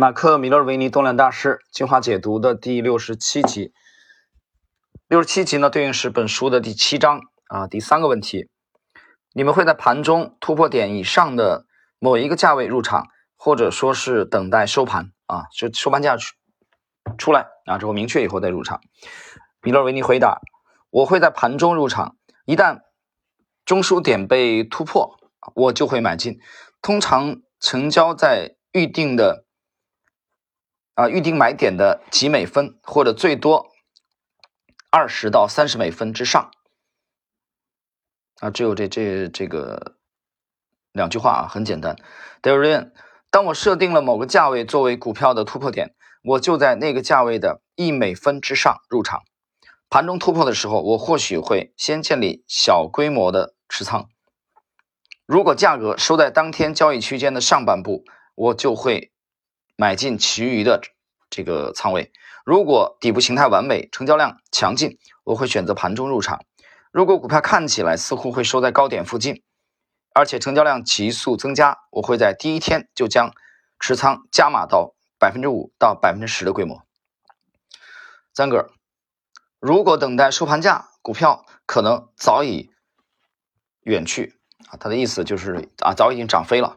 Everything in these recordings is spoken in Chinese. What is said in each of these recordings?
马克·米勒维尼动量大师精华解读的第六十七集，六十七集呢对应是本书的第七章啊，第三个问题，你们会在盘中突破点以上的某一个价位入场，或者说是等待收盘啊，就收盘价出出来啊之后明确以后再入场。米勒维尼回答：我会在盘中入场，一旦中枢点被突破，我就会买进，通常成交在预定的。啊，预定买点的几美分，或者最多二十到三十美分之上。啊，只有这这这个两句话啊，很简单。d a r i a n 当我设定了某个价位作为股票的突破点，我就在那个价位的一美分之上入场。盘中突破的时候，我或许会先建立小规模的持仓。如果价格收在当天交易区间的上半部，我就会。买进其余的这个仓位。如果底部形态完美，成交量强劲，我会选择盘中入场。如果股票看起来似乎会收在高点附近，而且成交量急速增加，我会在第一天就将持仓加码到百分之五到百分之十的规模。三个，如果等待收盘价，股票可能早已远去啊，他的意思就是啊，早已经涨飞了。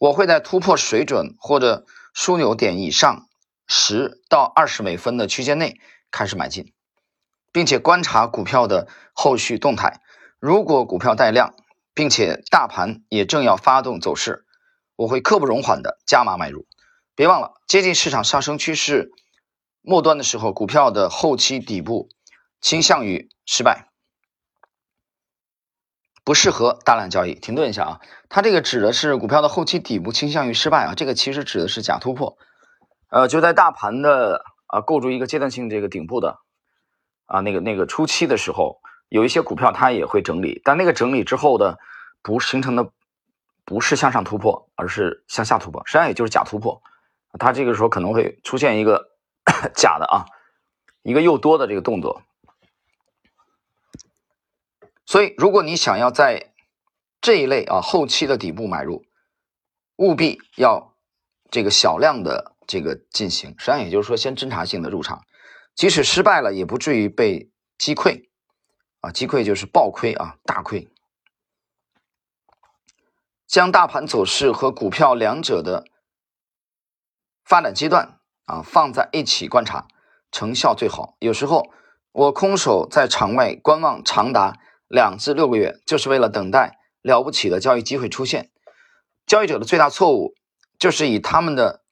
我会在突破水准或者枢纽点以上十到二十美分的区间内开始买进，并且观察股票的后续动态。如果股票带量，并且大盘也正要发动走势，我会刻不容缓的加码买入。别忘了，接近市场上升趋势末端的时候，股票的后期底部倾向于失败，不适合大量交易。停顿一下啊。它这个指的是股票的后期底部倾向于失败啊，这个其实指的是假突破，呃，就在大盘的啊构筑一个阶段性这个顶部的啊那个那个初期的时候，有一些股票它也会整理，但那个整理之后的不形成的不是向上突破，而是向下突破，实际上也就是假突破，它这个时候可能会出现一个 假的啊一个又多的这个动作，所以如果你想要在这一类啊，后期的底部买入，务必要这个小量的这个进行，实际上也就是说，先侦查性的入场，即使失败了，也不至于被击溃啊，击溃就是暴亏啊，大亏。将大盘走势和股票两者的发展阶段啊放在一起观察，成效最好。有时候我空手在场外观望长达两至六个月，就是为了等待。了不起的交易机会出现，交易者的最大错误就是以他们的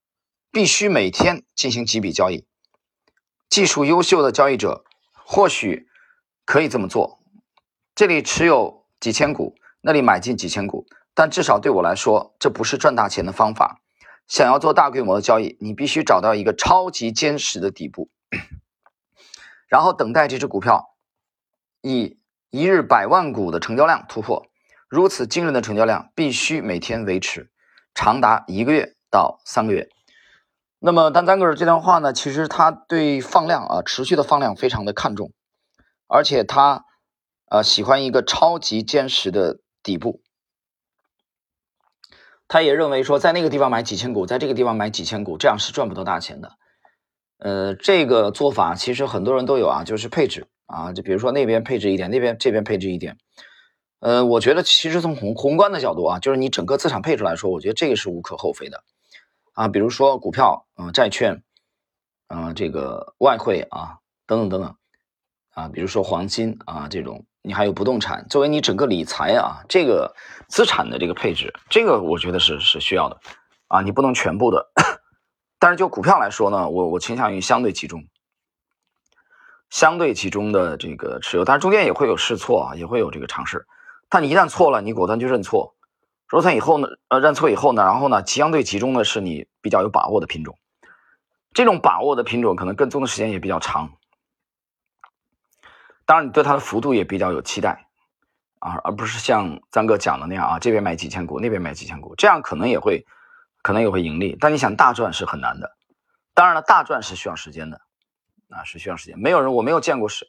必须每天进行几笔交易。技术优秀的交易者或许可以这么做，这里持有几千股，那里买进几千股，但至少对我来说，这不是赚大钱的方法。想要做大规模的交易，你必须找到一个超级坚实的底部，然后等待这只股票以一日百万股的成交量突破。如此惊人的成交量必须每天维持，长达一个月到三个月。那么丹丹格尔这段话呢？其实他对放量啊，持续的放量非常的看重，而且他呃喜欢一个超级坚实的底部。他也认为说，在那个地方买几千股，在这个地方买几千股，这样是赚不到大钱的。呃，这个做法其实很多人都有啊，就是配置啊，就比如说那边配置一点，那边这边配置一点。呃，我觉得其实从宏宏观的角度啊，就是你整个资产配置来说，我觉得这个是无可厚非的，啊，比如说股票、啊债券、啊这个外汇啊等等等等，啊，比如说黄金啊这种，你还有不动产，作为你整个理财啊这个资产的这个配置，这个我觉得是是需要的，啊，你不能全部的，但是就股票来说呢，我我倾向于相对集中，相对集中的这个持有，但是中间也会有试错啊，也会有这个尝试。但你一旦错了，你果断就认错。认错以后呢，呃，认错以后呢，然后呢，相对集中的是你比较有把握的品种。这种把握的品种可能跟踪的时间也比较长。当然，你对它的幅度也比较有期待啊，而不是像张哥讲的那样啊，这边买几千股，那边买几千股，这样可能也会，可能也会盈利。但你想大赚是很难的。当然了，大赚是需要时间的，啊，是需要时间。没有人，我没有见过是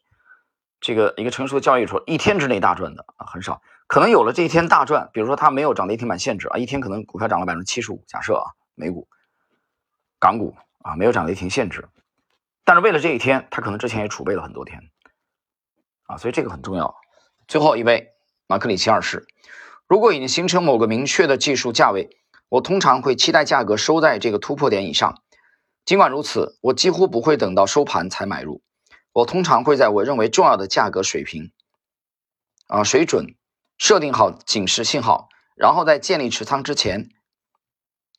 这个一个成熟的交易说一天之内大赚的啊，很少。可能有了这一天大赚，比如说它没有涨跌停板限制啊，一天可能股票涨了百分之七十五，假设啊，美股港股啊，没有涨跌停限制，但是为了这一天，他可能之前也储备了很多天啊，所以这个很重要。最后一位马克里奇二世，如果已经形成某个明确的技术价位，我通常会期待价格收在这个突破点以上。尽管如此，我几乎不会等到收盘才买入。我通常会在我认为重要的价格水平啊水准设定好警示信号，然后在建立持仓之前，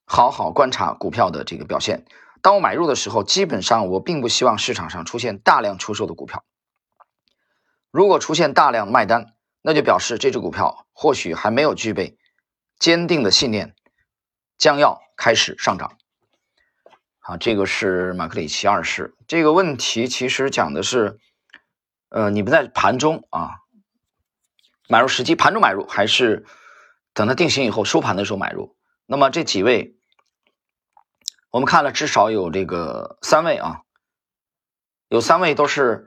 好好观察股票的这个表现。当我买入的时候，基本上我并不希望市场上出现大量出售的股票。如果出现大量卖单，那就表示这只股票或许还没有具备坚定的信念，将要开始上涨。啊，这个是马克里奇二世这个问题，其实讲的是，呃，你们在盘中啊买入时机，盘中买入还是等它定型以后收盘的时候买入？那么这几位，我们看了至少有这个三位啊，有三位都是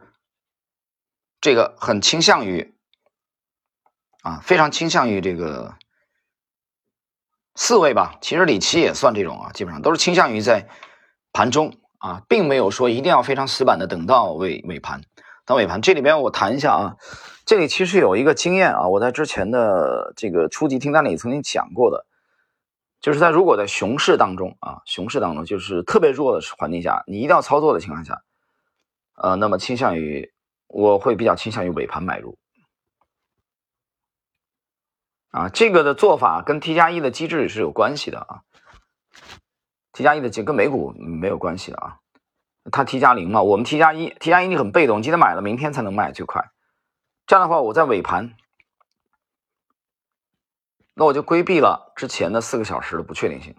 这个很倾向于啊，非常倾向于这个四位吧，其实李琦也算这种啊，基本上都是倾向于在。盘中啊，并没有说一定要非常死板的等到尾尾盘，等尾盘。这里边我谈一下啊，这里其实有一个经验啊，我在之前的这个初级听单里曾经讲过的，就是在如果在熊市当中啊，熊市当中就是特别弱的环境下，你一定要操作的情况下，呃，那么倾向于我会比较倾向于尾盘买入啊，这个的做法跟 T 加一的机制是有关系的啊。T 加一的跟美股没有关系的啊，它 T 加零嘛，我们 T 加一，T 加一你很被动，今天买了，明天才能卖最快。这样的话，我在尾盘，那我就规避了之前的四个小时的不确定性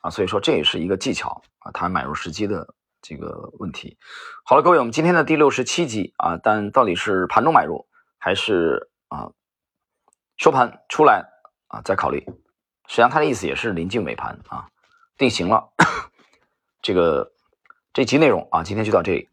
啊，所以说这也是一个技巧啊，它买入时机的这个问题。好了，各位，我们今天的第六十七集啊，但到底是盘中买入还是啊收盘出来啊再考虑？实际上，它的意思也是临近尾盘啊。定型了，这个这期内容啊，今天就到这里。